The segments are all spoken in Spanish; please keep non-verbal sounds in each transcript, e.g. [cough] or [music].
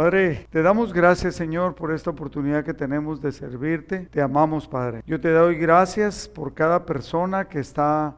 Padre, te damos gracias, Señor, por esta oportunidad que tenemos de servirte. Te amamos, Padre. Yo te doy gracias por cada persona que está,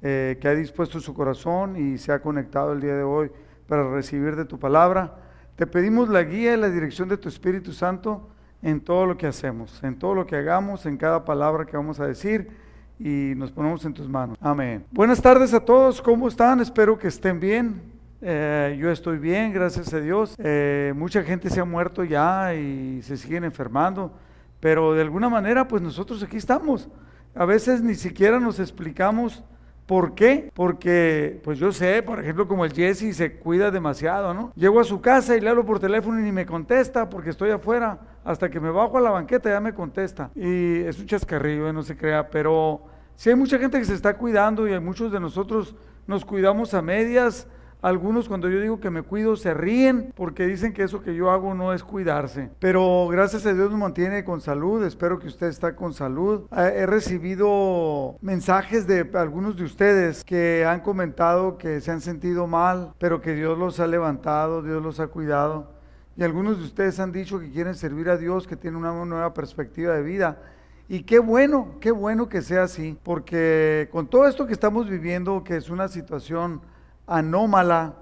eh, que ha dispuesto su corazón y se ha conectado el día de hoy para recibir de tu palabra. Te pedimos la guía y la dirección de tu Espíritu Santo en todo lo que hacemos, en todo lo que hagamos, en cada palabra que vamos a decir y nos ponemos en tus manos. Amén. Buenas tardes a todos, ¿cómo están? Espero que estén bien. Eh, yo estoy bien, gracias a Dios. Eh, mucha gente se ha muerto ya y se siguen enfermando, pero de alguna manera pues nosotros aquí estamos. A veces ni siquiera nos explicamos ¿Por qué? Porque, pues yo sé, por ejemplo, como el Jesse se cuida demasiado, ¿no? Llego a su casa y le hablo por teléfono y ni me contesta porque estoy afuera. Hasta que me bajo a la banqueta ya me contesta. Y es un chascarrillo, ¿eh? no se crea. Pero sí hay mucha gente que se está cuidando y hay muchos de nosotros nos cuidamos a medias algunos cuando yo digo que me cuido se ríen porque dicen que eso que yo hago no es cuidarse. Pero gracias a Dios me mantiene con salud. Espero que usted está con salud. He recibido mensajes de algunos de ustedes que han comentado que se han sentido mal, pero que Dios los ha levantado, Dios los ha cuidado. Y algunos de ustedes han dicho que quieren servir a Dios, que tienen una nueva perspectiva de vida. Y qué bueno, qué bueno que sea así, porque con todo esto que estamos viviendo, que es una situación anómala,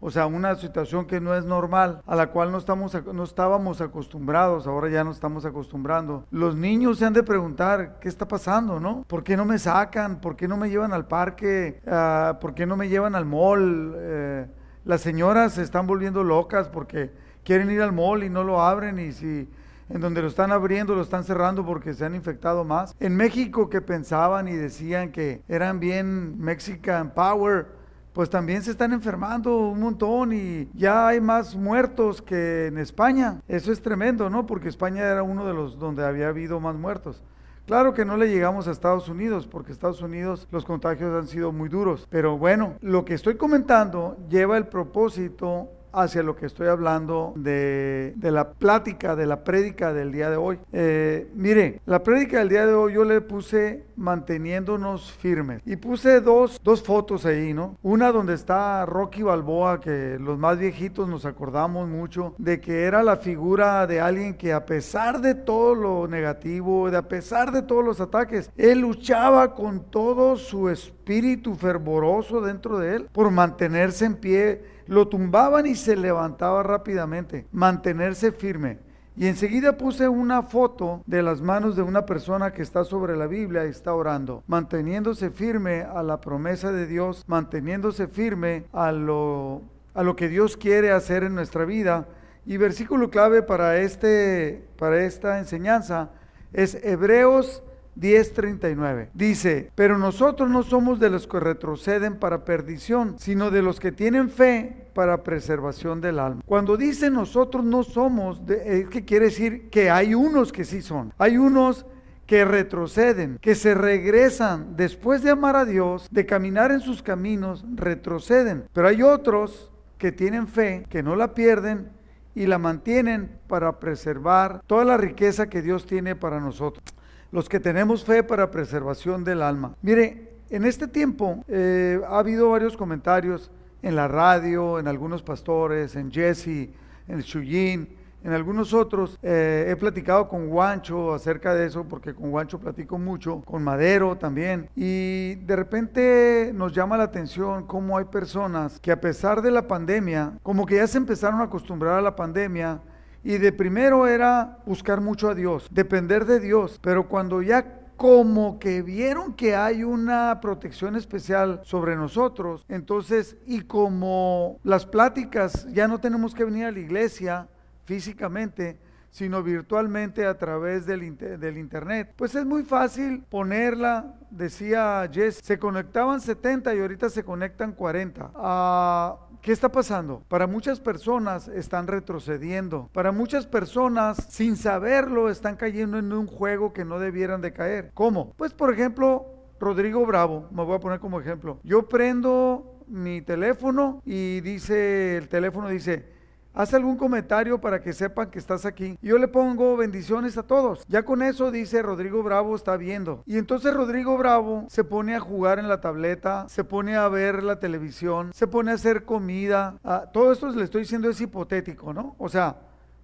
o sea, una situación que no es normal, a la cual no, estamos, no estábamos acostumbrados, ahora ya nos estamos acostumbrando. Los niños se han de preguntar, ¿qué está pasando, no? ¿Por qué no me sacan? ¿Por qué no me llevan al parque? Ah, ¿Por qué no me llevan al mall? Eh, las señoras se están volviendo locas porque quieren ir al mall y no lo abren y si en donde lo están abriendo, lo están cerrando porque se han infectado más. En México que pensaban y decían que eran bien Mexican Power, pues también se están enfermando un montón y ya hay más muertos que en España. Eso es tremendo, ¿no? Porque España era uno de los donde había habido más muertos. Claro que no le llegamos a Estados Unidos, porque Estados Unidos los contagios han sido muy duros. Pero bueno, lo que estoy comentando lleva el propósito hacia lo que estoy hablando de, la plática, de la prédica del día de hoy. Eh, mire, la prédica del día de hoy yo le puse manteniéndonos firmes y puse dos, dos fotos ahí, ¿no? Una donde está Rocky Balboa, que los más viejitos nos acordamos mucho de que era la figura de alguien que a pesar de todo lo negativo, de a pesar de todos los ataques, él luchaba con todo su espíritu fervoroso dentro de él por mantenerse en pie lo tumbaban y se levantaba rápidamente, mantenerse firme. Y enseguida puse una foto de las manos de una persona que está sobre la Biblia y está orando, manteniéndose firme a la promesa de Dios, manteniéndose firme a lo, a lo que Dios quiere hacer en nuestra vida. Y versículo clave para, este, para esta enseñanza es Hebreos 10:39. Dice, pero nosotros no somos de los que retroceden para perdición, sino de los que tienen fe para preservación del alma. Cuando dice nosotros no somos, de, es que quiere decir que hay unos que sí son. Hay unos que retroceden, que se regresan después de amar a Dios, de caminar en sus caminos, retroceden. Pero hay otros que tienen fe, que no la pierden y la mantienen para preservar toda la riqueza que Dios tiene para nosotros los que tenemos fe para preservación del alma. Mire, en este tiempo eh, ha habido varios comentarios en la radio, en algunos pastores, en Jesse, en Shuyin, en algunos otros. Eh, he platicado con Guancho acerca de eso, porque con Guancho platico mucho, con Madero también. Y de repente nos llama la atención cómo hay personas que a pesar de la pandemia, como que ya se empezaron a acostumbrar a la pandemia, y de primero era buscar mucho a Dios, depender de Dios. Pero cuando ya como que vieron que hay una protección especial sobre nosotros, entonces, y como las pláticas ya no tenemos que venir a la iglesia físicamente, sino virtualmente a través del, del, internet. Pues es muy fácil ponerla, decía Jess, se conectaban 70 y ahorita se conectan 40. Ah, ¿Qué está pasando? Para muchas personas están retrocediendo. Para muchas personas, sin saberlo, están cayendo en un juego que no debieran de caer. ¿Cómo? Pues por ejemplo, Rodrigo Bravo, me voy a poner como ejemplo. Yo prendo mi teléfono y dice, el teléfono dice, haz algún comentario para que sepan que estás aquí. Yo le pongo bendiciones a todos. Ya con eso dice Rodrigo Bravo está viendo. Y entonces Rodrigo Bravo se pone a jugar en la tableta, se pone a ver la televisión, se pone a hacer comida. Ah, todo esto le estoy diciendo es hipotético, ¿no? O sea,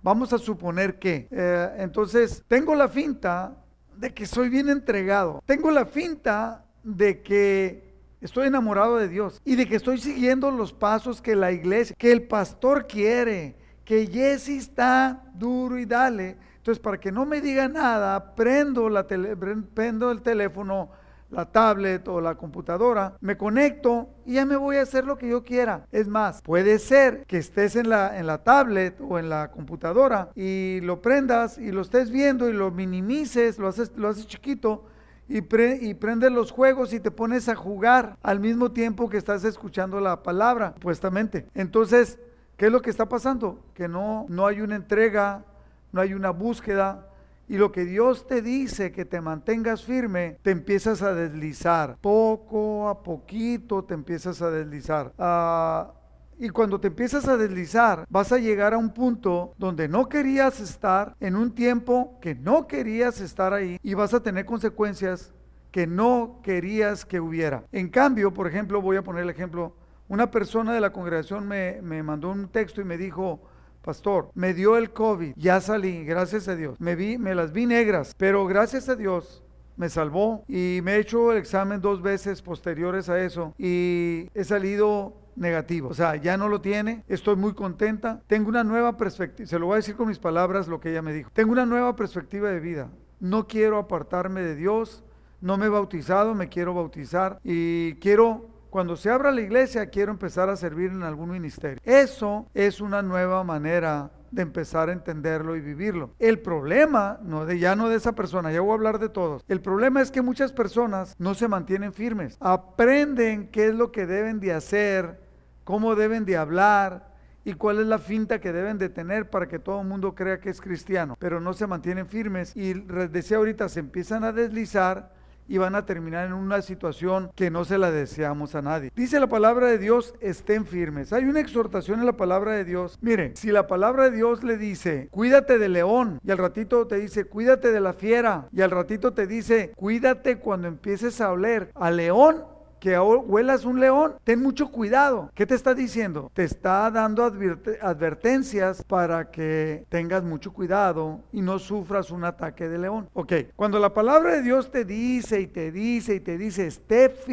Vamos a suponer que, eh, entonces, tengo la finta de que soy bien entregado. Tengo la finta de que estoy enamorado de Dios y de que estoy siguiendo los pasos que la iglesia, que el pastor quiere, que Jesse está duro y dale. Entonces, para que no me diga nada, prendo, la prendo el teléfono la tablet o la computadora, me conecto y ya me voy a hacer lo que yo quiera. Es más, puede ser que estés en la, en la tablet o en la computadora y lo prendas y lo estés viendo y lo minimices, lo haces, lo haces chiquito y, y, prendes los juegos y te pones a jugar al mismo tiempo que estás escuchando la palabra, supuestamente. Entonces, ¿qué es lo que está pasando? Que no, no hay una entrega, no hay una búsqueda, y lo que Dios te dice que te mantengas firme, te empiezas a deslizar. Poco a poquito te empiezas a deslizar. Ah, y cuando te empiezas a deslizar, vas a llegar a un punto donde no querías estar, en un tiempo que no querías estar ahí, y vas a tener consecuencias que no querías que hubiera. En cambio, por ejemplo, voy a poner el ejemplo, una persona de la congregación me, me mandó un texto y me dijo, pastor, me dio el COVID, ya salí, gracias a Dios. Me vi, me las vi negras, pero gracias a Dios me salvó y me he hecho el examen dos veces posteriores a eso y he salido negativo. O sea, ya no lo tiene, estoy muy contenta, tengo una nueva perspectiva, se lo voy a decir con mis palabras lo que ella me dijo. Tengo una nueva perspectiva de vida. No quiero apartarme de Dios, no me he bautizado, me quiero bautizar y quiero cuando se abra la iglesia quiero empezar a servir en algún ministerio. Eso es una nueva manera de empezar a entenderlo y vivirlo. El problema, no de, ya no de esa persona, ya voy a hablar de todos. El problema es que muchas personas no se mantienen firmes. Aprenden qué es lo que deben de hacer, cómo deben de hablar, y cuál es la finta que deben de tener para que todo el mundo crea que es cristiano, pero no se mantienen firmes y decía ahorita se empiezan a deslizar y van a terminar en una situación que no se la deseamos a nadie. Dice la palabra de Dios, estén firmes. Hay una exhortación en la palabra de Dios. Mire, si la palabra de Dios le dice, cuídate del león, y al ratito te dice, cuídate de la fiera, y al ratito te dice, cuídate cuando empieces a oler al león, que huelas un león, ten mucho cuidado. ¿Qué te está diciendo? Te está dando advertencias para que tengas mucho cuidado y no sufras un ataque de león. Ok, cuando la palabra de Dios te dice y te dice y te dice,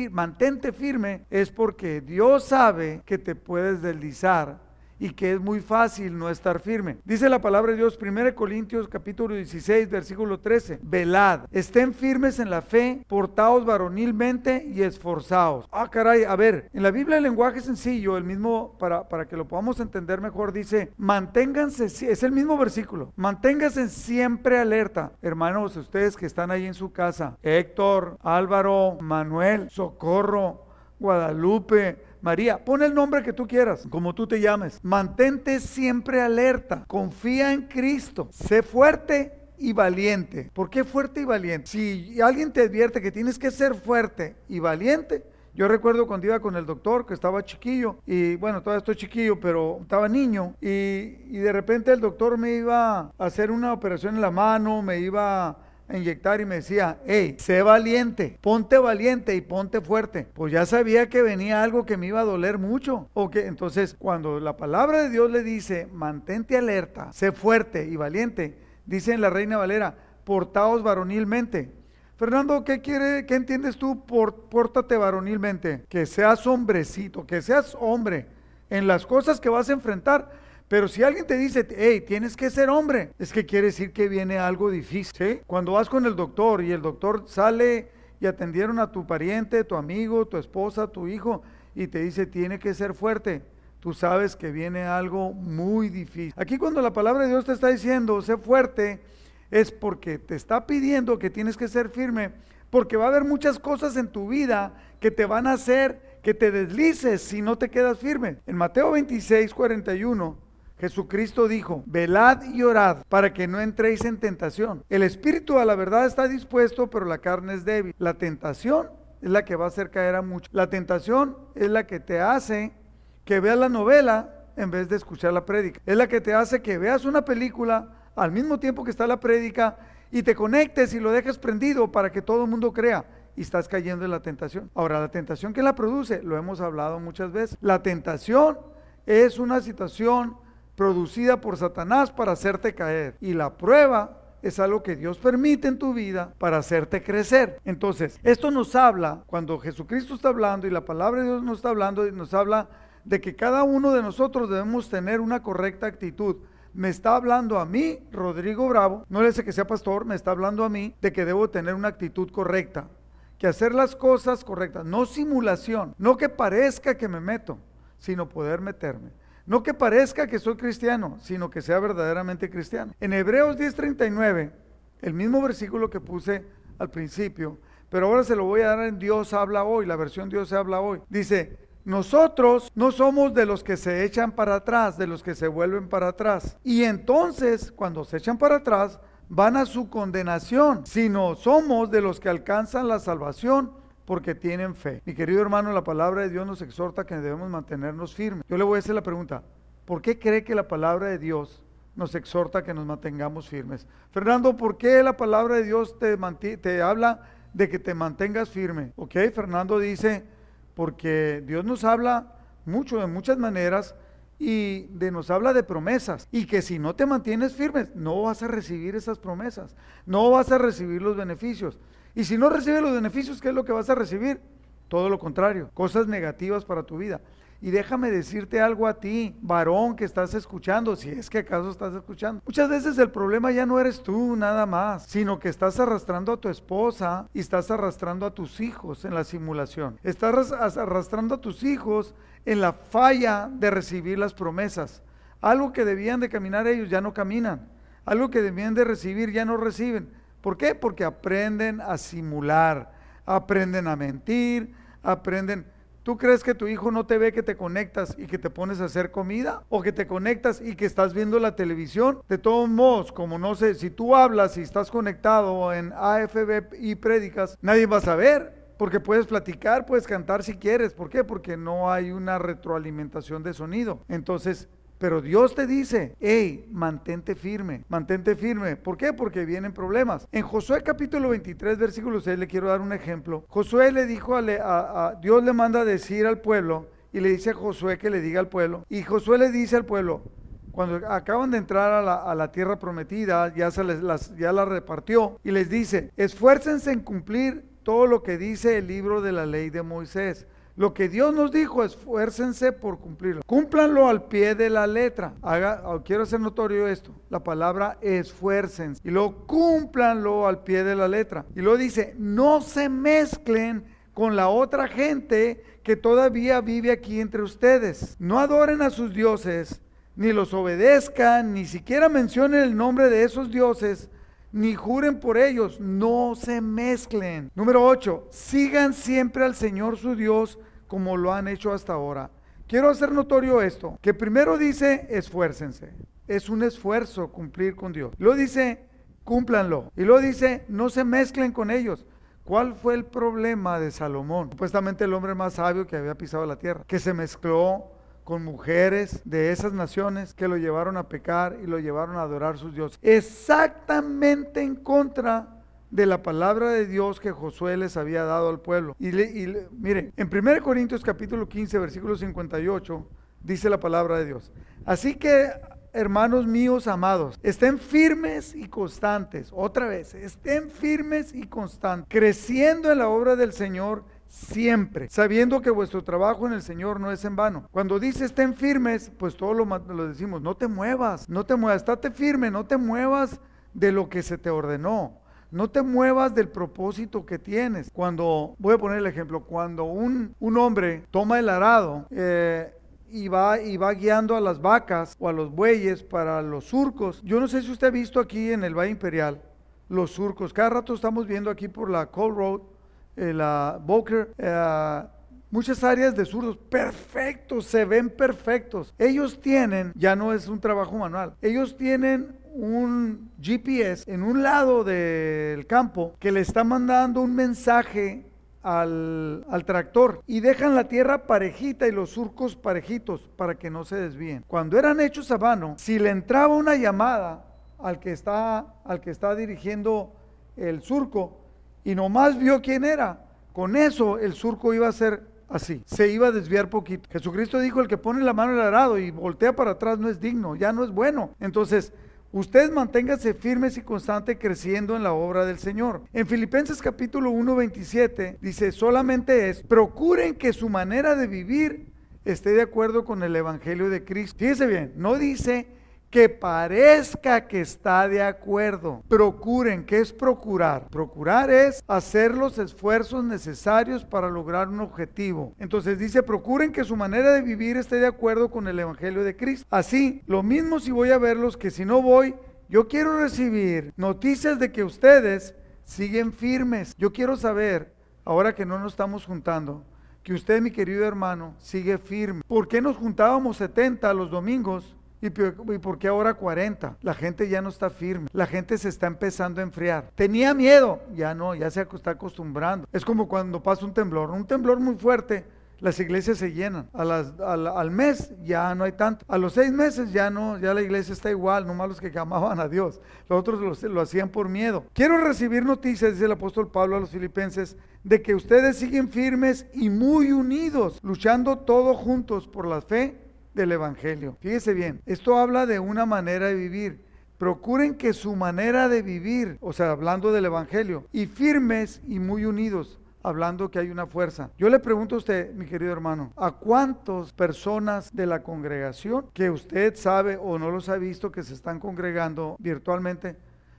mantente firme, es porque Dios sabe que te puedes deslizar y que es muy fácil no estar firme. Dice la palabra de Dios, 1 Corintios capítulo 16, versículo 13, velad, estén firmes en la fe, portaos varonilmente y esforzaos. Ah, caray, a ver, en la Biblia el lenguaje sencillo, el mismo, para, para que lo podamos entender mejor, dice, manténganse, es el mismo versículo, manténganse siempre alerta. Hermanos, ustedes que están ahí en su casa, Héctor, Álvaro, Manuel, Socorro, Guadalupe, María, pon el nombre que tú quieras, como tú te llames. Mantente siempre alerta, confía en Cristo, sé fuerte y valiente. ¿Por qué fuerte y valiente? Si alguien te advierte que tienes que ser fuerte y valiente, yo recuerdo cuando iba con el doctor, que estaba chiquillo, y bueno, todavía estoy chiquillo, pero estaba niño, y, y de repente el doctor me iba a hacer una operación en la mano, me iba inyectar y me decía, hey, sé valiente, ponte valiente y ponte fuerte. Pues ya sabía que venía algo que me iba a doler mucho. O entonces cuando la palabra de Dios le dice, mantente alerta, sé fuerte y valiente, dice la Reina Valera, portaos varonilmente. Fernando, ¿qué quiere, qué entiendes tú por pórtate varonilmente? Que seas hombrecito, que seas hombre en las cosas que vas a enfrentar pero si alguien te dice, hey, tienes que ser hombre, es que quiere decir que viene algo difícil. Cuando vas con el doctor y el doctor sale y atendieron a tu pariente, tu amigo, tu esposa, tu hijo, y te dice, tiene que ser fuerte, tú sabes que viene algo muy difícil. Aquí cuando la palabra de Dios te está diciendo, sé fuerte, es porque te está pidiendo que tienes que ser firme, porque va a haber muchas cosas en tu vida que te van a hacer que te deslices si no te quedas firme. En Mateo 26, 41 Jesucristo dijo, velad y orad para que no entréis en tentación. El espíritu a la verdad está dispuesto, pero la carne es débil. La tentación es la que va a hacer caer a muchos. La tentación es la que te hace que veas la novela en vez de escuchar la prédica. Es la que te hace que veas una película al mismo tiempo que está la prédica y te conectes y lo dejes prendido para que todo el mundo crea y estás cayendo en la tentación. Ahora, la tentación que la produce, lo hemos hablado muchas veces, la tentación es una situación producida por Satanás para hacerte caer. Y la prueba es algo que Dios permite en tu vida para hacerte crecer. Entonces, esto nos habla, cuando Jesucristo está hablando y la palabra de Dios nos está hablando, nos habla de que cada uno de nosotros debemos tener una correcta actitud. Me está hablando a mí, Rodrigo Bravo, no le dice que sea pastor, me está hablando a mí de que debo tener una actitud correcta, que hacer las cosas correctas, no simulación, no que parezca que me meto, sino poder meterme. No que parezca que soy cristiano, sino que sea verdaderamente cristiano. En Hebreos 10:39, el mismo versículo que puse al principio, pero ahora se lo voy a dar en Dios habla hoy, la versión Dios habla hoy. Dice, nosotros no somos de los que se echan para atrás, de los que se vuelven para atrás. Y entonces, cuando se echan para atrás, van a su condenación, sino somos de los que alcanzan la salvación porque tienen fe. Mi querido hermano, la palabra de Dios nos exhorta que debemos mantenernos firmes. Yo le voy a hacer la pregunta, ¿por qué cree que la palabra de Dios nos exhorta que nos mantengamos firmes? Fernando, ¿por qué la palabra de Dios te, habla de que te mantengas firme? Ok, Fernando dice, porque Dios nos habla mucho, de muchas maneras, y de, nos habla de promesas y que si no te mantienes firmes no vas a recibir esas promesas, no vas a recibir los beneficios. Y si no recibes los beneficios, ¿qué es lo que vas a recibir? Todo lo contrario, cosas negativas para tu vida. Y déjame decirte algo a ti, varón que estás escuchando, si es que acaso estás escuchando. Muchas veces el problema ya no eres tú nada más, sino que estás arrastrando a tu esposa y estás arrastrando a tus hijos en la simulación. Estás arrastrando a tus hijos en la falla de recibir las promesas. Algo que debían de caminar ellos ya no caminan. Algo que debían de recibir ya no reciben. ¿Por qué? Porque aprenden a simular, aprenden a mentir, aprenden... ¿Tú crees que tu hijo no te ve que te conectas y que te pones a hacer comida? ¿O que te conectas y que estás viendo la televisión? De todos modos, como no sé, si tú hablas y estás conectado en AFB y prédicas, nadie va a saber. Porque puedes platicar, puedes cantar si quieres. ¿Por qué? Porque no hay una retroalimentación de sonido. Entonces, pero Dios te dice, hey, mantente firme, mantente firme. ¿Por qué? Porque vienen problemas. En Josué capítulo 23, versículo 6, le quiero dar un ejemplo. Josué le dijo a, Dios le manda decir al pueblo, y le dice a Josué que le diga al pueblo. Y Josué le dice al pueblo, cuando acaban de entrar a la, tierra prometida, ya, se les, las, ya la repartió, y les dice, esfuércense en cumplir todo lo que dice el libro de la ley de Moisés lo que Dios nos dijo, esfuércense por cumplirlo. Cúmplanlo al pie de la letra. Haga, oh, quiero hacer notorio esto, la palabra esfuércense. Y luego cúmplanlo al pie de la letra. Y luego dice, no se mezclen con la otra gente que todavía vive aquí entre ustedes. No adoren a sus dioses, ni los obedezcan, ni siquiera mencionen el nombre de esos dioses ni juren por ellos, no se mezclen. Número 8, sigan siempre al Señor su Dios como lo han hecho hasta ahora. Quiero hacer notorio esto, que primero dice esfuércense. Es un esfuerzo cumplir con Dios. Luego dice cúmplanlo. Y luego dice no se mezclen con ellos. ¿Cuál fue el problema de Salomón? Supuestamente el hombre más sabio que había pisado la tierra, que se mezcló con mujeres de esas naciones que lo llevaron a pecar y lo llevaron a adorar sus dioses. Exactamente en contra de la palabra de Dios que Josué les había dado al pueblo. Y, miren, en 1 Corintios capítulo 15, versículo 58, dice la palabra de Dios. Así que, hermanos míos amados, estén firmes y constantes. Otra vez, estén firmes y constantes, creciendo en la obra del Señor siempre, sabiendo que vuestro trabajo en el Señor no es en vano. Cuando dice estén firmes, pues todo lo, lo decimos, no te muevas, no te muevas, estate firme, no te muevas de lo que se te ordenó. No te muevas del propósito que tienes. Cuando, voy a poner el ejemplo, cuando un, un hombre toma el arado eh, y va, y va guiando a las vacas o a los bueyes para los surcos. Yo no sé si usted ha visto aquí en el Valle Imperial los surcos. Cada rato estamos viendo aquí por la Cold Road eh, la Boker, eh, muchas áreas de zurdos, perfectos, se ven perfectos. Ellos tienen, ya no es un trabajo manual, ellos tienen un GPS en un lado del campo que le está mandando un mensaje al, al, tractor y dejan la tierra parejita y los surcos parejitos para que no se desvíen. Cuando eran hechos a mano, si le entraba una llamada al que está, al que está dirigiendo el surco, y nomás vio quién era. Con eso el surco iba a ser así, se iba a desviar poquito. Jesucristo dijo, el que pone la mano en el arado y voltea para atrás no es digno, ya no es bueno. Entonces, Ustedes manténganse firmes y constantes creciendo en la obra del Señor. En Filipenses capítulo 1, 27 dice, solamente es, procuren que su manera de vivir esté de acuerdo con el Evangelio de Cristo. Fíjense bien, no dice que parezca que está de acuerdo. Procuren, ¿qué es procurar? Procurar es hacer los esfuerzos necesarios para lograr un objetivo. Entonces dice, procuren que su manera de vivir esté de acuerdo con el Evangelio de Cristo. Así, lo mismo si voy a verlos que si no voy, yo quiero recibir noticias de que ustedes siguen firmes. Yo quiero saber, ahora que no nos estamos juntando, que usted, mi querido hermano, sigue firme. ¿Por qué nos juntábamos 70 los domingos? ¿Y por qué ahora 40? La gente ya no está firme. La gente se está empezando a enfriar. Tenía miedo. Ya no, ya se está acostumbrando. Es como cuando pasa un temblor. Un temblor muy fuerte. Las iglesias se llenan. A las, al, mes ya no hay tanto. A los seis meses ya no, ya la iglesia está igual, nomás los que [laughs] amaban a Dios. Los otros lo, lo hacían por miedo. Quiero recibir noticias, dice el apóstol Pablo a los filipenses, de que ustedes siguen firmes y muy unidos, luchando todos juntos por la fe del Evangelio. Fíjese bien, esto habla de una manera de vivir. Procuren que su manera de vivir, o sea, hablando del Evangelio, y firmes y muy unidos, hablando que hay una fuerza. Yo le pregunto a usted, mi querido hermano, ¿a cuántas personas de la congregación que usted sabe o no los ha visto que se están congregando virtualmente,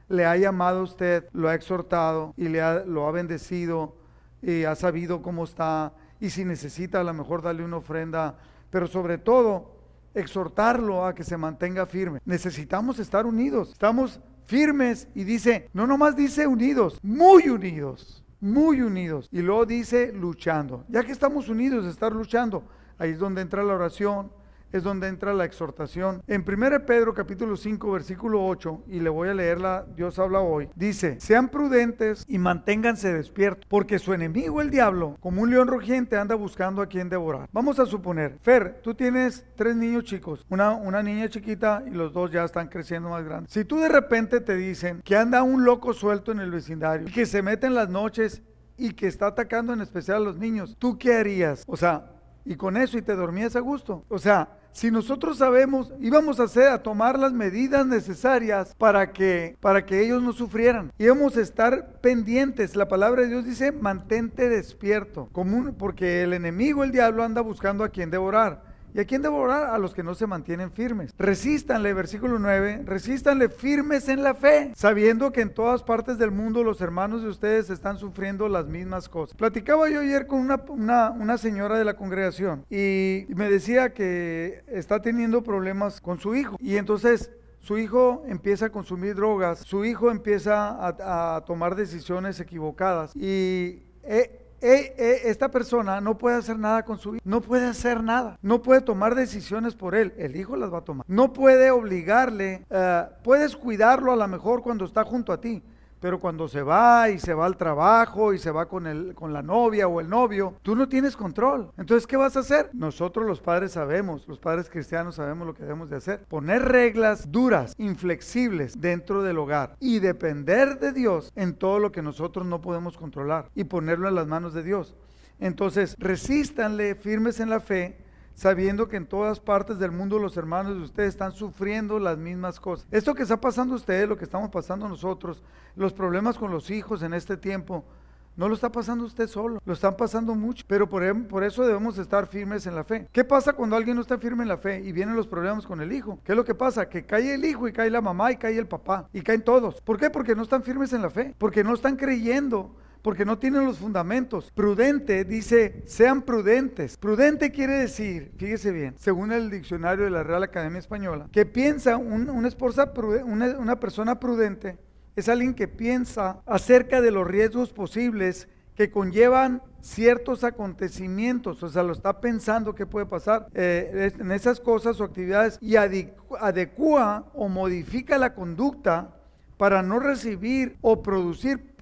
le ha llamado a usted, lo ha exhortado y le ha, lo ha bendecido y ha sabido cómo está y si necesita a lo mejor darle una ofrenda pero sobre todo exhortarlo a que se mantenga firme. Necesitamos estar unidos, estamos firmes y dice, no nomás dice unidos, muy unidos, muy unidos. Y luego dice luchando. Ya que estamos unidos, estar luchando, ahí es donde entra la oración, es donde entra la exhortación. En 1 Pedro capítulo 5 versículo 8, y le voy a leerla, Dios habla hoy, dice, sean prudentes y manténganse despiertos, porque su enemigo el diablo, como un león rugiente, anda buscando a quien devorar. Vamos a suponer, Fer, tú tienes tres niños chicos, una, una niña chiquita y los dos ya están creciendo más grandes. Si tú de repente te dicen que anda un loco suelto en el vecindario y que se mete en las noches y que está atacando en especial a los niños, ¿tú qué harías? O sea, y con eso y te dormías a gusto. O sea, si nosotros sabemos, íbamos a a tomar las medidas necesarias para que, para que ellos no sufrieran. Íbamos a estar pendientes. La palabra de Dios dice, mantente despierto, común, porque el enemigo, el diablo, anda buscando a quien devorar. ¿Y a quién devorar? A los que no se mantienen firmes. Resístanle, versículo 9, resístanle firmes en la fe, sabiendo que en todas partes del mundo los hermanos de ustedes están sufriendo las mismas cosas. Platicaba yo ayer con una, una, señora de la congregación y me decía que está teniendo problemas con su hijo. Y entonces su hijo empieza a consumir drogas, su hijo empieza a, a tomar decisiones equivocadas y... Eh, eh, eh, esta persona no puede hacer nada con su hijo, no puede hacer nada, no puede tomar decisiones por él, el hijo las va a tomar, no puede obligarle, eh, puedes cuidarlo a lo mejor cuando está junto a ti, pero cuando se va y se va al trabajo y se va con, el, con la novia o el novio, tú no tienes control. Entonces, ¿qué vas a hacer? Nosotros los padres sabemos, los padres cristianos sabemos lo que debemos de hacer. Poner reglas duras, inflexibles dentro del hogar y depender de Dios en todo lo que nosotros no podemos controlar y ponerlo en las manos de Dios. Entonces, resístanle firmes en la fe sabiendo que en todas partes del mundo los hermanos de ustedes están sufriendo las mismas cosas. Esto que está pasando ustedes, lo que estamos pasando nosotros, los problemas con los hijos en este tiempo, no lo está pasando usted solo, lo están pasando mucho, pero por, em, por, eso debemos estar firmes en la fe. ¿Qué pasa cuando alguien no está firme en la fe y vienen los problemas con el hijo? ¿Qué es lo que pasa? Que cae el hijo y cae la mamá y cae el papá y caen todos. ¿Por qué? Porque no están firmes en la fe, porque no están creyendo porque no tienen los fundamentos. Prudente dice, sean prudentes. Prudente quiere decir, fíjese bien, según el diccionario de la Real Academia Española, que piensa una, persona prudente es alguien que piensa acerca de los riesgos posibles que conllevan ciertos acontecimientos, o sea, lo está pensando qué puede pasar eh, en esas cosas o actividades y adecua o modifica la conducta para no recibir o producir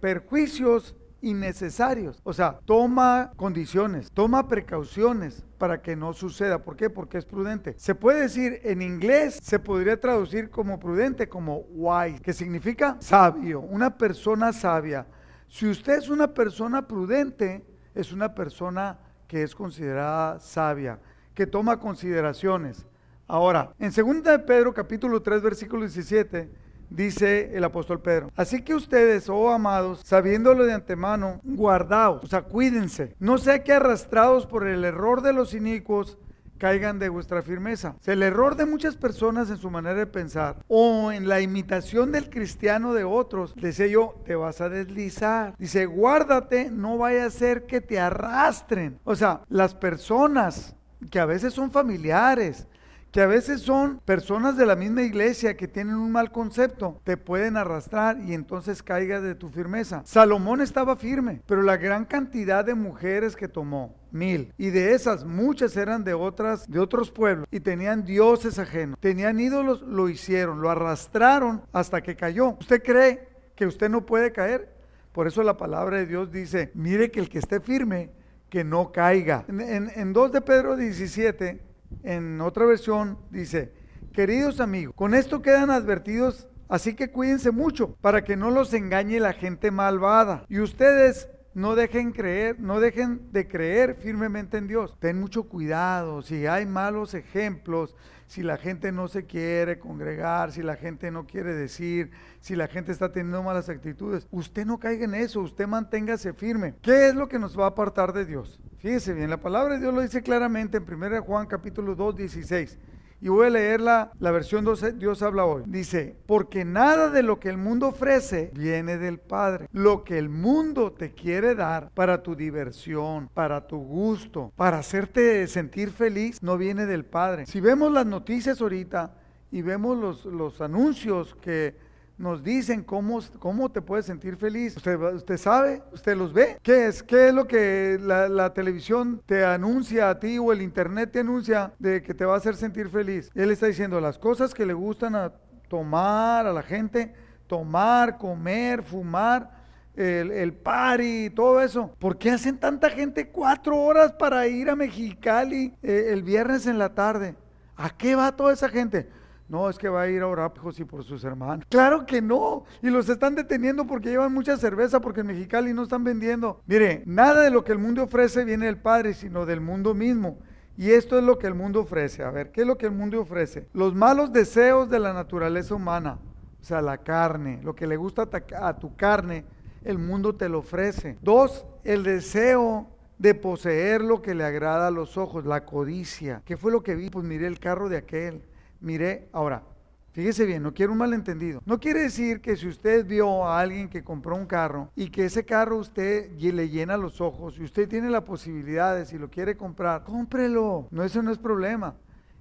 perjuicios innecesarios. O sea, toma condiciones, toma precauciones para que no suceda. ¿Por qué? Porque es prudente. Se puede decir en inglés, se podría traducir como prudente, como wise, que significa sabio, una persona sabia. Si usted es una persona prudente, es una persona que es considerada sabia, que toma consideraciones. Ahora, en 2 de Pedro capítulo 3 versículo 17 dice el apóstol Pedro. Así que ustedes, oh amados, sabiéndolo de antemano, guardaos, o sea, cuídense. No sea que arrastrados por el error de los inicuos caigan de vuestra firmeza. el error de muchas personas en su manera de pensar o en la imitación del cristiano de otros, decía yo, te vas a deslizar. Dice, guárdate, no vaya a ser que te arrastren. O sea, las personas que a veces son familiares, que a veces son personas de la misma iglesia que tienen un mal concepto, te pueden arrastrar y entonces caiga de tu firmeza. Salomón estaba firme, pero la gran cantidad de mujeres que tomó, mil, y de esas muchas eran de otras, de otros pueblos y tenían dioses ajenos, tenían ídolos, lo hicieron, lo arrastraron hasta que cayó. ¿Usted cree que usted no puede caer? Por eso la palabra de Dios dice, mire que el que esté firme, que no caiga. En, en 2 de Pedro 17 en otra versión dice, queridos amigos, con esto quedan advertidos, así que cuídense mucho para que no los engañe la gente malvada. Y ustedes no dejen creer, no dejen de creer firmemente en Dios. Ten mucho cuidado, si hay malos ejemplos, si la gente no se quiere congregar, si la gente no quiere decir, si la gente está teniendo malas actitudes, usted no caiga en eso, usted manténgase firme. ¿Qué es lo que nos va a apartar de Dios? Fíjese bien, la palabra de Dios lo dice claramente en 1 Juan capítulo 2, 16. Y voy a leer la, versión 12, Dios habla hoy. Dice, porque nada de lo que el mundo ofrece viene del Padre. Lo que el mundo te quiere dar para tu diversión, para tu gusto, para hacerte sentir feliz, no viene del Padre. Si vemos las noticias ahorita y vemos los, los anuncios que nos dicen cómo, cómo te puedes sentir feliz. ¿Usted, ¿Usted sabe? ¿Usted los ve? ¿Qué es? ¿Qué es lo que la, televisión te anuncia a ti o el internet te anuncia de que te va a hacer sentir feliz? Él está diciendo las cosas que le gustan a tomar a la gente, tomar, comer, fumar. El, el party, todo eso. ¿Por qué hacen tanta gente cuatro horas para ir a Mexicali eh, el viernes en la tarde? ¿A qué va toda esa gente? No, es que va a ir a orar hijos y por sus hermanos. Claro que no. Y los están deteniendo porque llevan mucha cerveza, porque en Mexicali no están vendiendo. Mire, nada de lo que el mundo ofrece viene del Padre, sino del mundo mismo. Y esto es lo que el mundo ofrece. A ver, ¿qué es lo que el mundo ofrece? Los malos deseos de la naturaleza humana. O sea, la carne. Lo que le gusta a tu carne, el mundo te lo ofrece. Dos, el deseo de poseer lo que le agrada a los ojos, la codicia. ¿Qué fue lo que vi? Pues miré el carro de aquel Mire, ahora, fíjese bien, no quiero un malentendido. No quiere decir que si usted vio a alguien que compró un carro y que ese carro usted le llena los ojos y usted tiene la posibilidad de si lo quiere comprar, cómprelo. No, eso no es problema.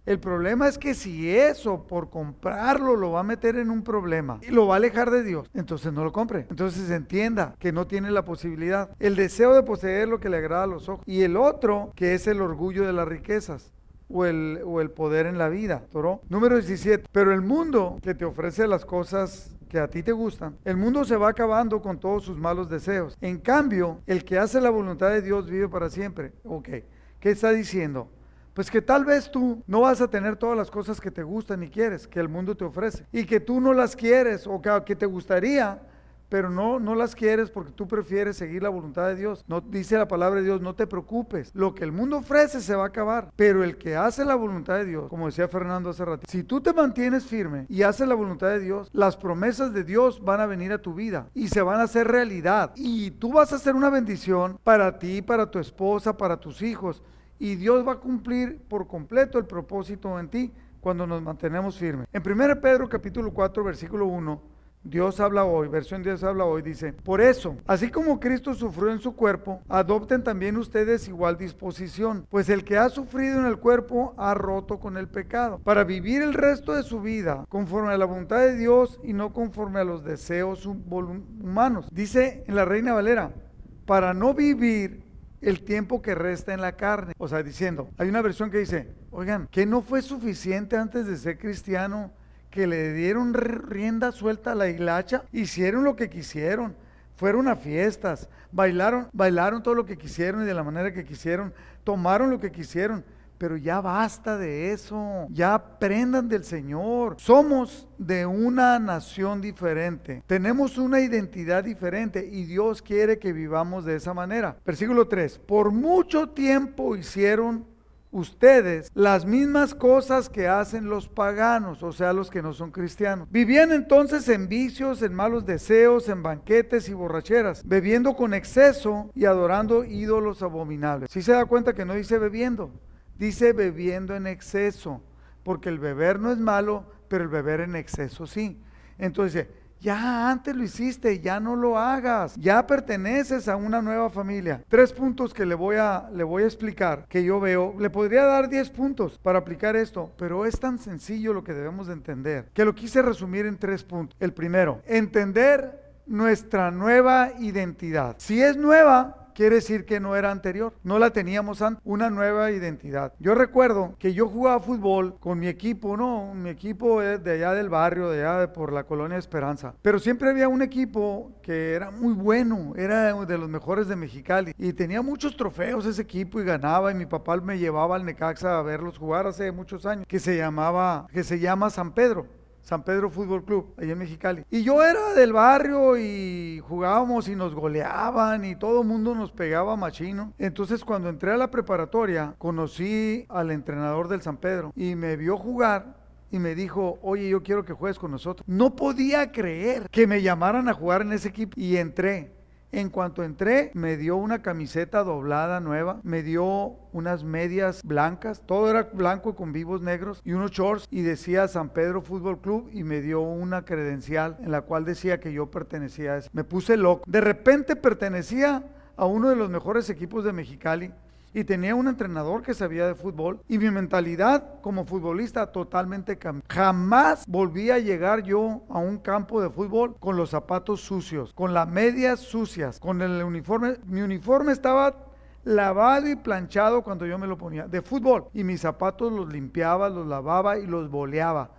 El problema es que si eso por comprarlo lo va a meter en un problema y lo va a alejar de Dios, entonces no lo compre. Entonces entienda que no tiene la posibilidad. El deseo de poseer lo que le agrada a los ojos. Y el otro, que es el orgullo de las riquezas o el, o el poder en la vida. ¿toro? Número 17. Pero el mundo que te ofrece las cosas que a ti te gustan, el mundo se va acabando con todos sus malos deseos. En cambio, el que hace la voluntad de Dios vive para siempre. Ok, ¿qué está diciendo? Pues que tal vez tú no vas a tener todas las cosas que te gustan y quieres, que el mundo te ofrece, y que tú no las quieres o que, que te gustaría, pero no, no las quieres porque tú prefieres seguir la voluntad de Dios. No dice la palabra de Dios, no te preocupes. Lo que el mundo ofrece se va a acabar, pero el que hace la voluntad de Dios, como decía Fernando hace rato, si tú te mantienes firme y haces la voluntad de Dios, las promesas de Dios van a venir a tu vida y se van a hacer realidad. Y tú vas a ser una bendición para ti, para tu esposa, para tus hijos. Y Dios va a cumplir por completo el propósito en ti cuando nos mantenemos firmes. En 1 Pedro capítulo 4 versículo 1 Dios habla hoy, versión Dios habla hoy, dice, por eso, así como Cristo sufrió en su cuerpo, adopten también ustedes igual disposición, pues el que ha sufrido en el cuerpo ha roto con el pecado, para vivir el resto de su vida conforme a la voluntad de Dios y no conforme a los deseos humanos. Dice en la Reina Valera, para no vivir el tiempo que resta en la carne. O sea, diciendo, hay una versión que dice, oigan, que no fue suficiente antes de ser cristiano que le dieron rienda suelta a la hilacha, hicieron lo que quisieron, fueron a fiestas, bailaron, bailaron todo lo que quisieron y de la manera que quisieron, tomaron lo que quisieron, pero ya basta de eso. Ya aprendan del Señor. Somos de una nación diferente. Tenemos una identidad diferente y Dios quiere que vivamos de esa manera. Versículo 3. Por mucho tiempo hicieron ustedes las mismas cosas que hacen los paganos, o sea, los que no son cristianos. Vivían entonces en vicios, en malos deseos, en banquetes y borracheras, bebiendo con exceso y adorando ídolos abominables. Si se da cuenta que no dice bebiendo, dice bebiendo en exceso, porque el beber no es malo, pero el beber en exceso sí. Entonces, ya antes lo hiciste, ya no lo hagas. Ya perteneces a una nueva familia. Tres puntos que le voy a, le voy a explicar que yo veo. Le podría dar diez puntos para aplicar esto, pero es tan sencillo lo que debemos de entender que lo quise resumir en tres puntos. El primero, entender nuestra nueva identidad. Si es nueva, quiere decir que no era anterior, no la teníamos antes, una nueva identidad. Yo recuerdo que yo jugaba fútbol con mi equipo, no, mi equipo de allá del barrio, de allá por la colonia Esperanza, pero siempre había un equipo que era muy bueno, era de los mejores de Mexicali y tenía muchos trofeos ese equipo y ganaba y mi papá me llevaba al Necaxa a verlos jugar hace muchos años, que se llamaba, que se llama San Pedro. San Pedro Fútbol Club, allá en Mexicali. Y yo era del barrio y jugábamos y nos goleaban y todo el mundo nos pegaba machino. Entonces cuando entré a la preparatoria, conocí al entrenador del San Pedro y me vio jugar y me dijo, oye, yo quiero que juegues con nosotros. No podía creer que me llamaran a jugar en ese equipo y entré. En cuanto entré, me dio una camiseta doblada nueva, me dio unas medias blancas, todo era blanco con vivos negros y unos shorts y decía San Pedro Fútbol Club y me dio una credencial en la cual decía que yo pertenecía a eso. Me puse loco. De repente pertenecía a uno de los mejores equipos de Mexicali y tenía un entrenador que sabía de fútbol y mi mentalidad como futbolista totalmente cambió. Jamás volví a llegar yo a un campo de fútbol con los zapatos sucios, con las medias sucias, con el uniforme. Mi uniforme estaba lavado y planchado cuando yo me lo ponía de fútbol y mis zapatos los limpiaba, los lavaba y los boleaba.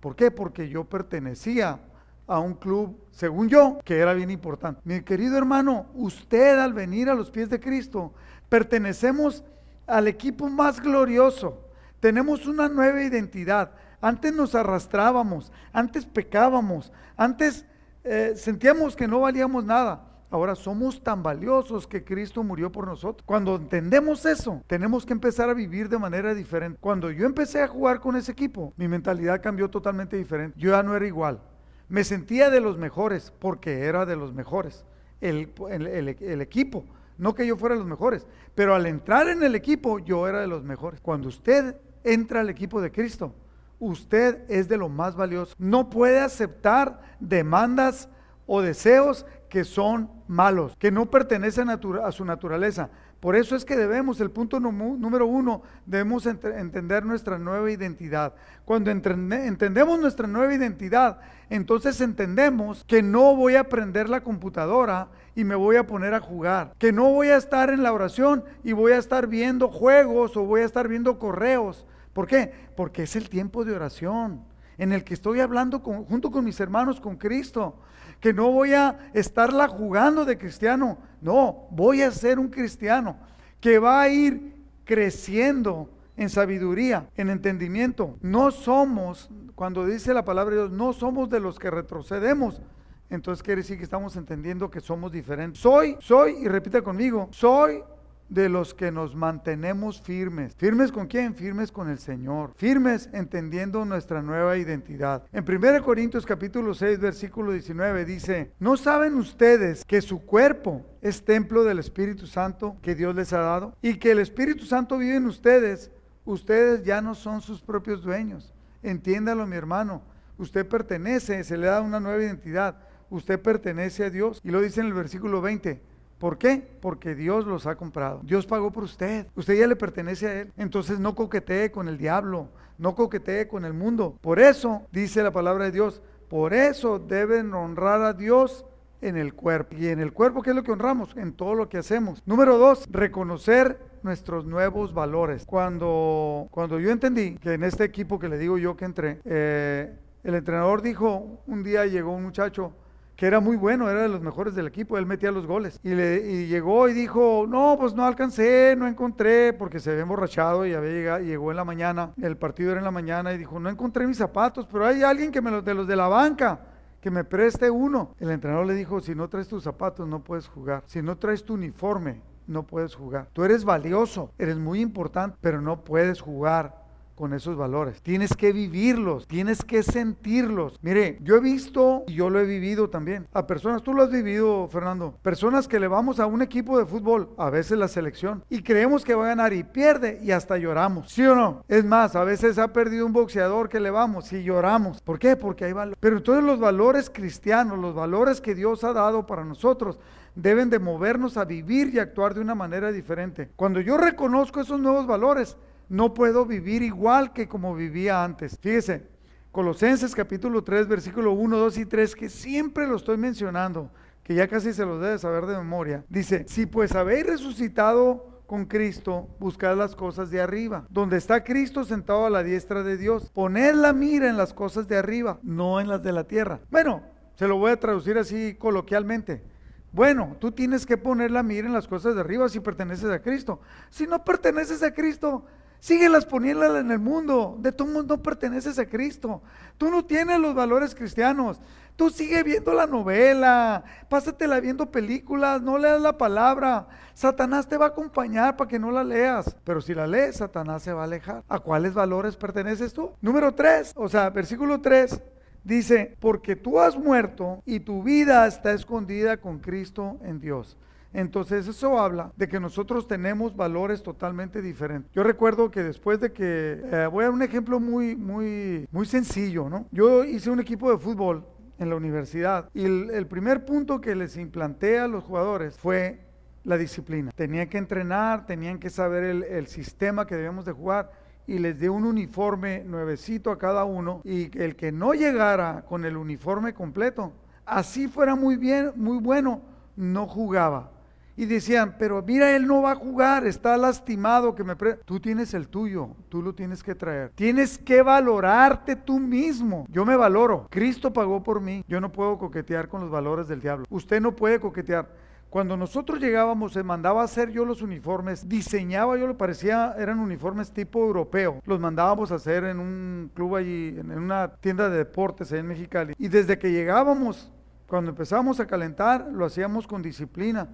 ¿Por qué? Porque yo pertenecía a un club, según yo, que era bien importante. Mi querido hermano, usted al venir a los pies de Cristo pertenecemos al equipo más glorioso. Tenemos una nueva identidad. Antes nos arrastrábamos, antes pecábamos, antes eh, sentíamos que no valíamos nada. Ahora somos tan valiosos que Cristo murió por nosotros. Cuando entendemos eso, tenemos que empezar a vivir de manera diferente. Cuando yo empecé a jugar con ese equipo, mi mentalidad cambió totalmente diferente. Yo ya no era igual. Me sentía de los mejores porque era de los mejores. el, el equipo no que yo fuera de los mejores, pero al entrar en el equipo yo era de los mejores. Cuando usted entra al equipo de Cristo, usted es de lo más valioso. No puede aceptar demandas o deseos que son malos, que no pertenecen a, su naturaleza. Por eso es que debemos, el punto número uno, debemos entender nuestra nueva identidad. Cuando entendemos nuestra nueva identidad, entonces entendemos que no voy a aprender la computadora y me voy a poner a jugar, que no voy a estar en la oración y voy a estar viendo juegos o voy a estar viendo correos. ¿Por qué? Porque es el tiempo de oración en el que estoy hablando junto con mis hermanos, con Cristo que no voy a estarla jugando de cristiano, no, voy a ser un cristiano que va a ir creciendo en sabiduría, en entendimiento. No somos, cuando dice la palabra de Dios, no somos de los que retrocedemos. Entonces quiere decir que estamos entendiendo que somos diferentes. Soy, soy, y repita conmigo, soy de los que nos mantenemos firmes. ¿Firmes con quién? Firmes con el Señor. Firmes entendiendo nuestra nueva identidad. En 1 Corintios capítulo 6 versículo 19 dice, ¿no saben ustedes que su cuerpo es templo del Espíritu Santo que Dios les ha dado? Y que el Espíritu Santo vive en ustedes. Ustedes ya no son sus propios dueños. Entiéndalo mi hermano. Usted pertenece, se le da una nueva identidad. Usted pertenece a Dios. Y lo dice en el versículo 20 ¿Por qué? Porque Dios los ha comprado. Dios pagó por usted. Usted ya le pertenece a Él. Entonces no coquetee con el diablo, no coquetee con el mundo. Por eso, dice la palabra de Dios, por eso deben honrar a Dios en el cuerpo. ¿Y en el cuerpo qué es lo que honramos? En todo lo que hacemos. Número dos, reconocer nuestros nuevos valores. Cuando, cuando yo entendí que en este equipo que le digo yo que entré, eh, el entrenador dijo, un día llegó un muchacho, que era muy bueno, era de los mejores del equipo, él metía los goles. Y, le, llegó y dijo, no, pues no alcancé, no encontré, porque se había emborrachado y había llegado, llegó en la mañana, el partido era en la mañana y dijo, no encontré mis zapatos, pero hay alguien que me los de los de la banca que me preste uno. El entrenador le dijo, si no traes tus zapatos no puedes jugar, si no traes tu uniforme no puedes jugar. Tú eres valioso, eres muy importante, pero no puedes jugar con esos valores. Tienes que vivirlos, tienes que sentirlos. Mire, yo he visto y yo lo he vivido también. A personas, tú lo has vivido, Fernando. Personas que le vamos a un equipo de fútbol, a veces la selección, y creemos que va a ganar y pierde y hasta lloramos. ¿Sí o no? Es más, a veces ha perdido un boxeador que le vamos y lloramos. ¿Por qué? Porque hay valores. Pero todos los valores cristianos, los valores que Dios ha dado para nosotros, deben de movernos a vivir y actuar de una manera diferente. Cuando yo reconozco esos nuevos valores, no puedo vivir igual que como vivía antes. Fíjese, Colosenses capítulo 3, versículo 1, 2 y 3, que siempre lo estoy mencionando, que ya casi se los debe saber de memoria. Dice, si pues habéis resucitado con Cristo, buscad las cosas de arriba, donde está Cristo sentado a la diestra de Dios. Poned la mira en las cosas de arriba, no en las de la tierra. Bueno, se lo voy a traducir así coloquialmente. Bueno, tú tienes que poner la mira en las cosas de arriba si perteneces a Cristo. Si no perteneces a Cristo, Síguelas poniéndolas en el mundo. De tu mundo perteneces a Cristo. Tú no tienes los valores cristianos. Tú sigue viendo la novela, pásatela viendo películas, no leas la palabra. Satanás te va a acompañar para que no la leas. Pero si la lees, Satanás se va a alejar. ¿A cuáles valores perteneces tú? Número 3, o sea, versículo 3. Dice, porque tú has muerto y tu vida está escondida con Cristo en Dios. Entonces eso habla de que nosotros tenemos valores totalmente diferentes. Yo recuerdo que después de que, eh, voy a dar un ejemplo muy, muy, muy sencillo, ¿no? Yo hice un equipo de fútbol en la universidad y el, primer punto que les implanté a los jugadores fue la disciplina. Tenían que entrenar, tenían que saber el, el sistema que debíamos de jugar y les di un uniforme nuevecito a cada uno y el que no llegara con el uniforme completo, así fuera muy bien, muy bueno, no jugaba y decían, pero mira, él no va a jugar, está lastimado, que me tú tienes el tuyo, tú lo tienes que traer. Tienes que valorarte tú mismo. Yo me valoro. Cristo pagó por mí. Yo no puedo coquetear con los valores del diablo. Usted no puede coquetear. Cuando nosotros llegábamos, se mandaba a hacer yo los uniformes, diseñaba yo, lo parecía, eran uniformes tipo europeo. Los mandábamos a hacer en un club allí, en una tienda de deportes en Mexicali. Y desde que llegábamos, cuando empezábamos a calentar, lo hacíamos con disciplina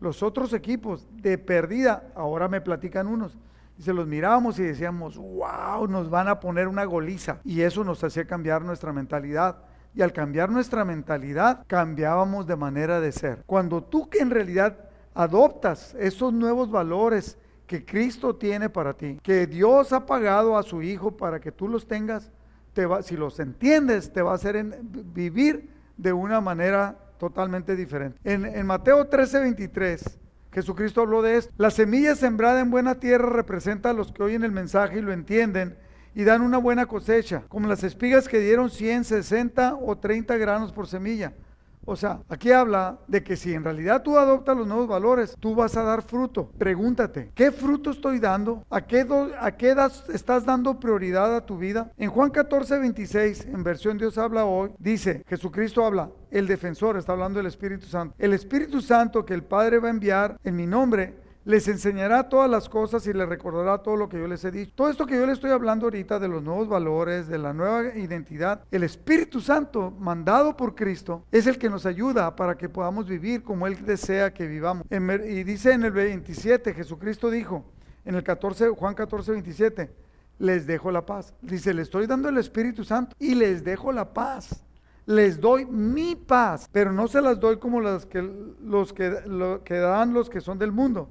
los otros equipos de perdida, ahora me platican unos, y se los mirábamos y decíamos, wow, nos van a poner una goliza. Y eso nos hacía cambiar nuestra mentalidad. Y al cambiar nuestra mentalidad, cambiábamos de manera de ser. Cuando tú que en realidad adoptas esos nuevos valores que Cristo tiene para ti, que Dios ha pagado a su Hijo para que tú los tengas, si los entiendes, te va a hacer vivir de una manera totalmente diferente. En, en Mateo 13, 23, Jesucristo habló de esto. La semilla sembrada en buena tierra representa a los que oyen el mensaje y lo entienden y dan una buena cosecha, como las espigas que dieron 100, 60 o 30 granos por semilla. O sea, aquí habla de que si en realidad tú adoptas los nuevos valores, tú vas a dar fruto. Pregúntate, ¿qué fruto estoy dando? ¿A qué, estás dando prioridad a tu vida? En Juan 14, 26, en versión Dios habla hoy, dice, Jesucristo habla, el defensor, está hablando del Espíritu Santo. El Espíritu Santo que el Padre va a enviar en mi nombre, les enseñará todas las cosas y les recordará todo lo que yo les he dicho. Todo esto que yo les estoy hablando ahorita de los nuevos valores, de la nueva identidad, el Espíritu Santo mandado por Cristo es el que nos ayuda para que podamos vivir como Él desea que vivamos. y dice en el 27, Jesucristo dijo, en el 14, Juan 14, 27, les dejo la paz. Dice, le estoy dando el Espíritu Santo y les dejo la paz les doy mi paz, pero no se las doy como las que, los que, que dan los que son del mundo.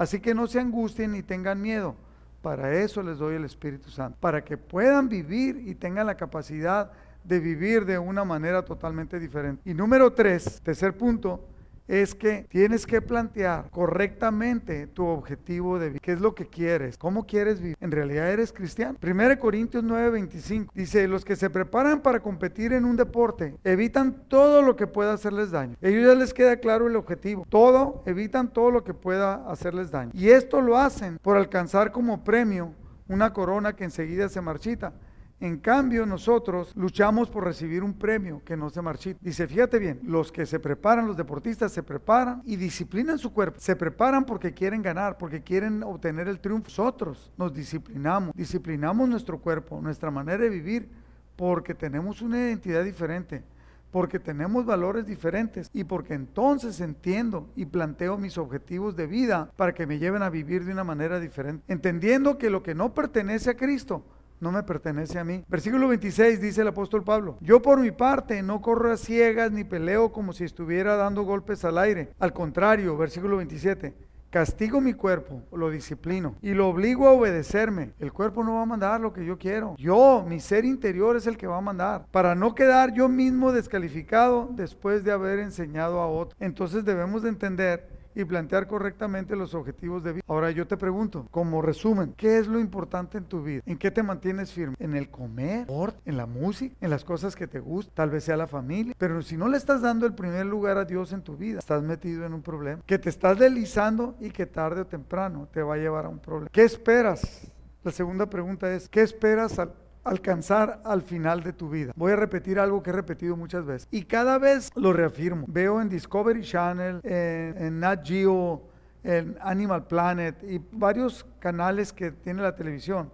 Así que no se angustien ni tengan miedo. Para eso les doy el Espíritu Santo, para que puedan vivir y tengan la capacidad de vivir de una manera totalmente diferente. Y número tres, tercer punto, es que tienes que plantear correctamente tu objetivo de vida. ¿Qué es lo que quieres? ¿Cómo quieres vivir? ¿En realidad eres cristiano? 1 Corintios 9:25 dice, los que se preparan para competir en un deporte evitan todo lo que pueda hacerles daño. Ellos ya les queda claro el objetivo. Todo, evitan todo lo que pueda hacerles daño. Y esto lo hacen por alcanzar como premio una corona que enseguida se marchita En cambio, nosotros luchamos por recibir un premio que no se marchita. Dice, fíjate bien, los que se preparan, los deportistas se preparan y disciplinan su cuerpo. Se preparan porque quieren ganar, porque quieren obtener el triunfo. Nosotros nos disciplinamos, disciplinamos nuestro cuerpo, nuestra manera de vivir, porque tenemos una identidad diferente porque tenemos valores diferentes y porque entonces entiendo y planteo mis objetivos de vida para que me lleven a vivir de una manera diferente, entendiendo que lo que no pertenece a Cristo no me pertenece a mí. Versículo 26 dice el apóstol Pablo, yo por mi parte no corro a ciegas ni peleo como si estuviera dando golpes al aire. Al contrario, versículo 27, castigo mi cuerpo, lo disciplino y lo obligo a obedecerme. El cuerpo no va a mandar lo que yo quiero. Yo, mi ser interior es el que va a mandar. Para no quedar yo mismo descalificado después de haber enseñado a otro. Entonces debemos de entender y plantear correctamente los objetivos de vida. Ahora yo te pregunto, como resumen, ¿qué es lo importante en tu vida? ¿En qué te mantienes firme? ¿En el comer? ¿En la música? ¿En las cosas que te gustan? Tal vez sea la familia. Pero si no le estás dando el primer lugar a Dios en tu vida, estás metido en un problema. Que te estás deslizando y que tarde o temprano te va a llevar a un problema. ¿Qué esperas? La segunda pregunta es, ¿qué esperas al alcanzar al final de tu vida. Voy a repetir algo que he repetido muchas veces y cada vez lo reafirmo. Veo en Discovery Channel, en, Nat Geo, en Animal Planet y varios canales que tiene la televisión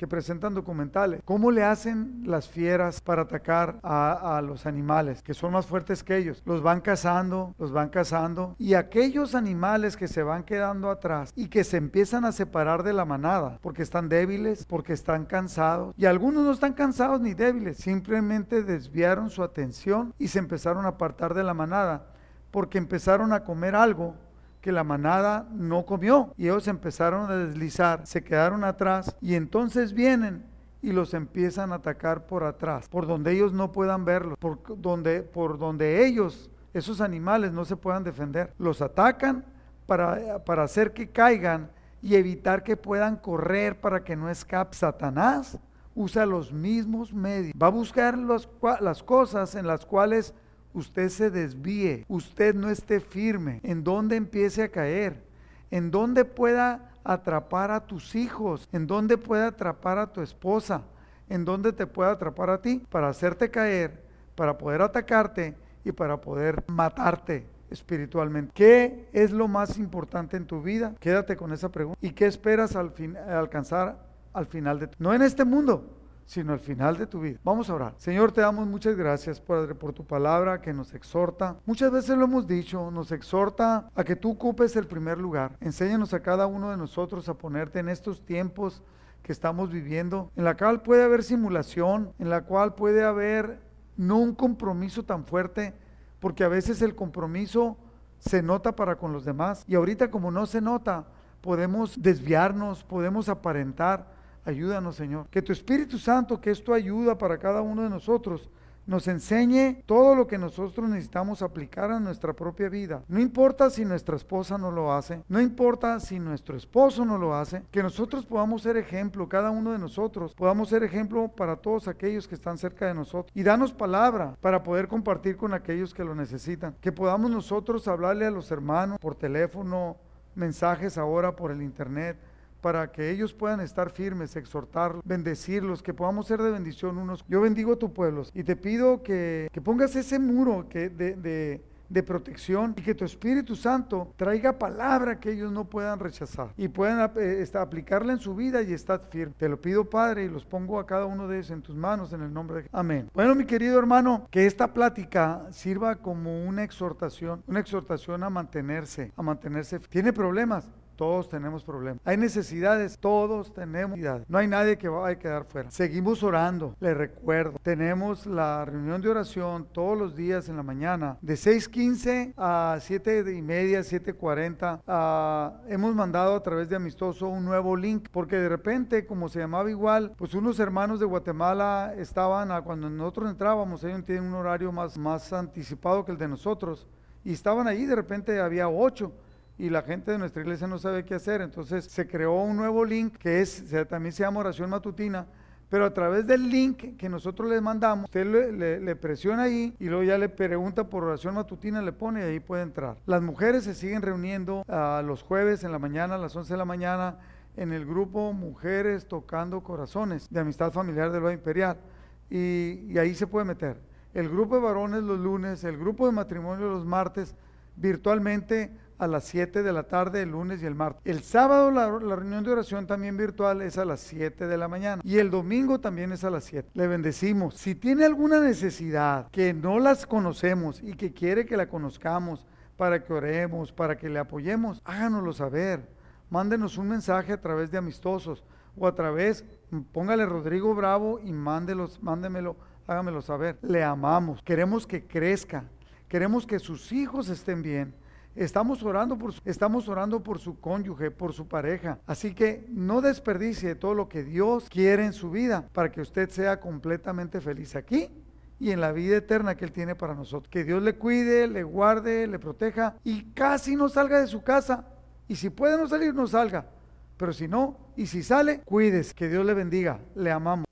que presentan documentales. ¿Cómo le hacen las fieras para atacar a, los animales que son más fuertes que ellos? Los van cazando, los van cazando. Y aquellos animales que se van quedando atrás y que se empiezan a separar de la manada porque están débiles, porque están cansados. Y algunos no están cansados ni débiles, simplemente desviaron su atención y se empezaron a apartar de la manada porque empezaron a comer algo que la manada no comió y ellos empezaron a deslizar, se quedaron atrás y entonces vienen y los empiezan a atacar por atrás, por donde ellos no puedan verlos, por donde, por donde ellos, esos animales, no se puedan defender. Los atacan para, para hacer que caigan y evitar que puedan correr para que no escape. Satanás usa los mismos medios, va a buscar las cosas en las cuales usted se desvíe, usted no esté firme, en donde empiece a caer, en donde pueda atrapar a tus hijos, en donde pueda atrapar a tu esposa, en donde te pueda atrapar a ti para hacerte caer, para poder atacarte y para poder matarte espiritualmente. ¿Qué es lo más importante en tu vida? Quédate con esa pregunta. ¿Y qué esperas al fin, alcanzar al final de tu No en este mundo, sino al final de tu vida. Vamos a orar. Señor, te damos muchas gracias, Padre, por tu palabra que nos exhorta. Muchas veces lo hemos dicho, nos exhorta a que tú ocupes el primer lugar. Enséñanos a cada uno de nosotros a ponerte en estos tiempos que estamos viviendo, en la cual puede haber simulación, en la cual puede haber no un compromiso tan fuerte, porque a veces el compromiso se nota para con los demás y ahorita como no se nota, podemos desviarnos, podemos aparentar Ayúdanos, Señor. Que tu Espíritu Santo, que es tu ayuda para cada uno de nosotros, nos enseñe todo lo que nosotros necesitamos aplicar a nuestra propia vida. No importa si nuestra esposa no lo hace, no importa si nuestro esposo no lo hace, que nosotros podamos ser ejemplo, cada uno de nosotros, podamos ser ejemplo para todos aquellos que están cerca de nosotros. Y danos palabra para poder compartir con aquellos que lo necesitan. Que podamos nosotros hablarle a los hermanos por teléfono, mensajes ahora por el internet para que ellos puedan estar firmes, exhortarlos, bendecirlos, que podamos ser de bendición unos. Yo bendigo a tu pueblo y te pido que, pongas ese muro que de, de, protección y que tu Espíritu Santo traiga palabra que ellos no puedan rechazar y puedan eh, aplicarla en su vida y estar firme. Te lo pido, Padre, y los pongo a cada uno de ellos en tus manos en el nombre de Jesús. Amén. Bueno, mi querido hermano, que esta plática sirva como una exhortación, una exhortación a mantenerse, a mantenerse. ¿Tiene problemas? Todos tenemos problemas. Hay necesidades, todos tenemos necesidades. No hay nadie que vaya a quedar fuera. Seguimos orando, les recuerdo. Tenemos la reunión de oración todos los días en la mañana, de 6.15 a 7 y media, 7.40. Ah, hemos mandado a través de Amistoso un nuevo link, porque de repente, como se llamaba igual, pues unos hermanos de Guatemala estaban, cuando nosotros entrábamos, ellos tienen un horario más, más anticipado que el de nosotros, y estaban ahí, de repente había ocho y la gente de nuestra iglesia no sabe qué hacer. Entonces se creó un nuevo link que es, también se llama oración matutina, pero a través del link que nosotros le mandamos, usted le, presiona ahí y luego ya le pregunta por oración matutina, le pone y ahí puede entrar. Las mujeres se siguen reuniendo a los jueves en la mañana, a las 11 de la mañana, en el grupo Mujeres Tocando Corazones de Amistad Familiar del Valle Imperial. Y, y ahí se puede meter. El grupo de varones los lunes, el grupo de matrimonio los martes, virtualmente a las 7 de la tarde el lunes y el martes. El sábado la, la, reunión de oración también virtual es a las 7 de la mañana y el domingo también es a las 7. Le bendecimos. Si tiene alguna necesidad que no las conocemos y que quiere que la conozcamos para que oremos, para que le apoyemos, háganoslo saber. Mándenos un mensaje a través de amistosos o a través, póngale Rodrigo Bravo y mándelos, mándemelo, hágamelo saber. Le amamos, queremos que crezca, queremos que sus hijos estén bien. Estamos orando, por su, estamos orando por su cónyuge, por su pareja. Así que no desperdicie todo lo que Dios quiere en su vida para que usted sea completamente feliz aquí y en la vida eterna que Él tiene para nosotros. Que Dios le cuide, le guarde, le proteja y casi no salga de su casa. Y si puede no salir, no salga. Pero si no, y si sale, cuides. Que Dios le bendiga. Le amamos.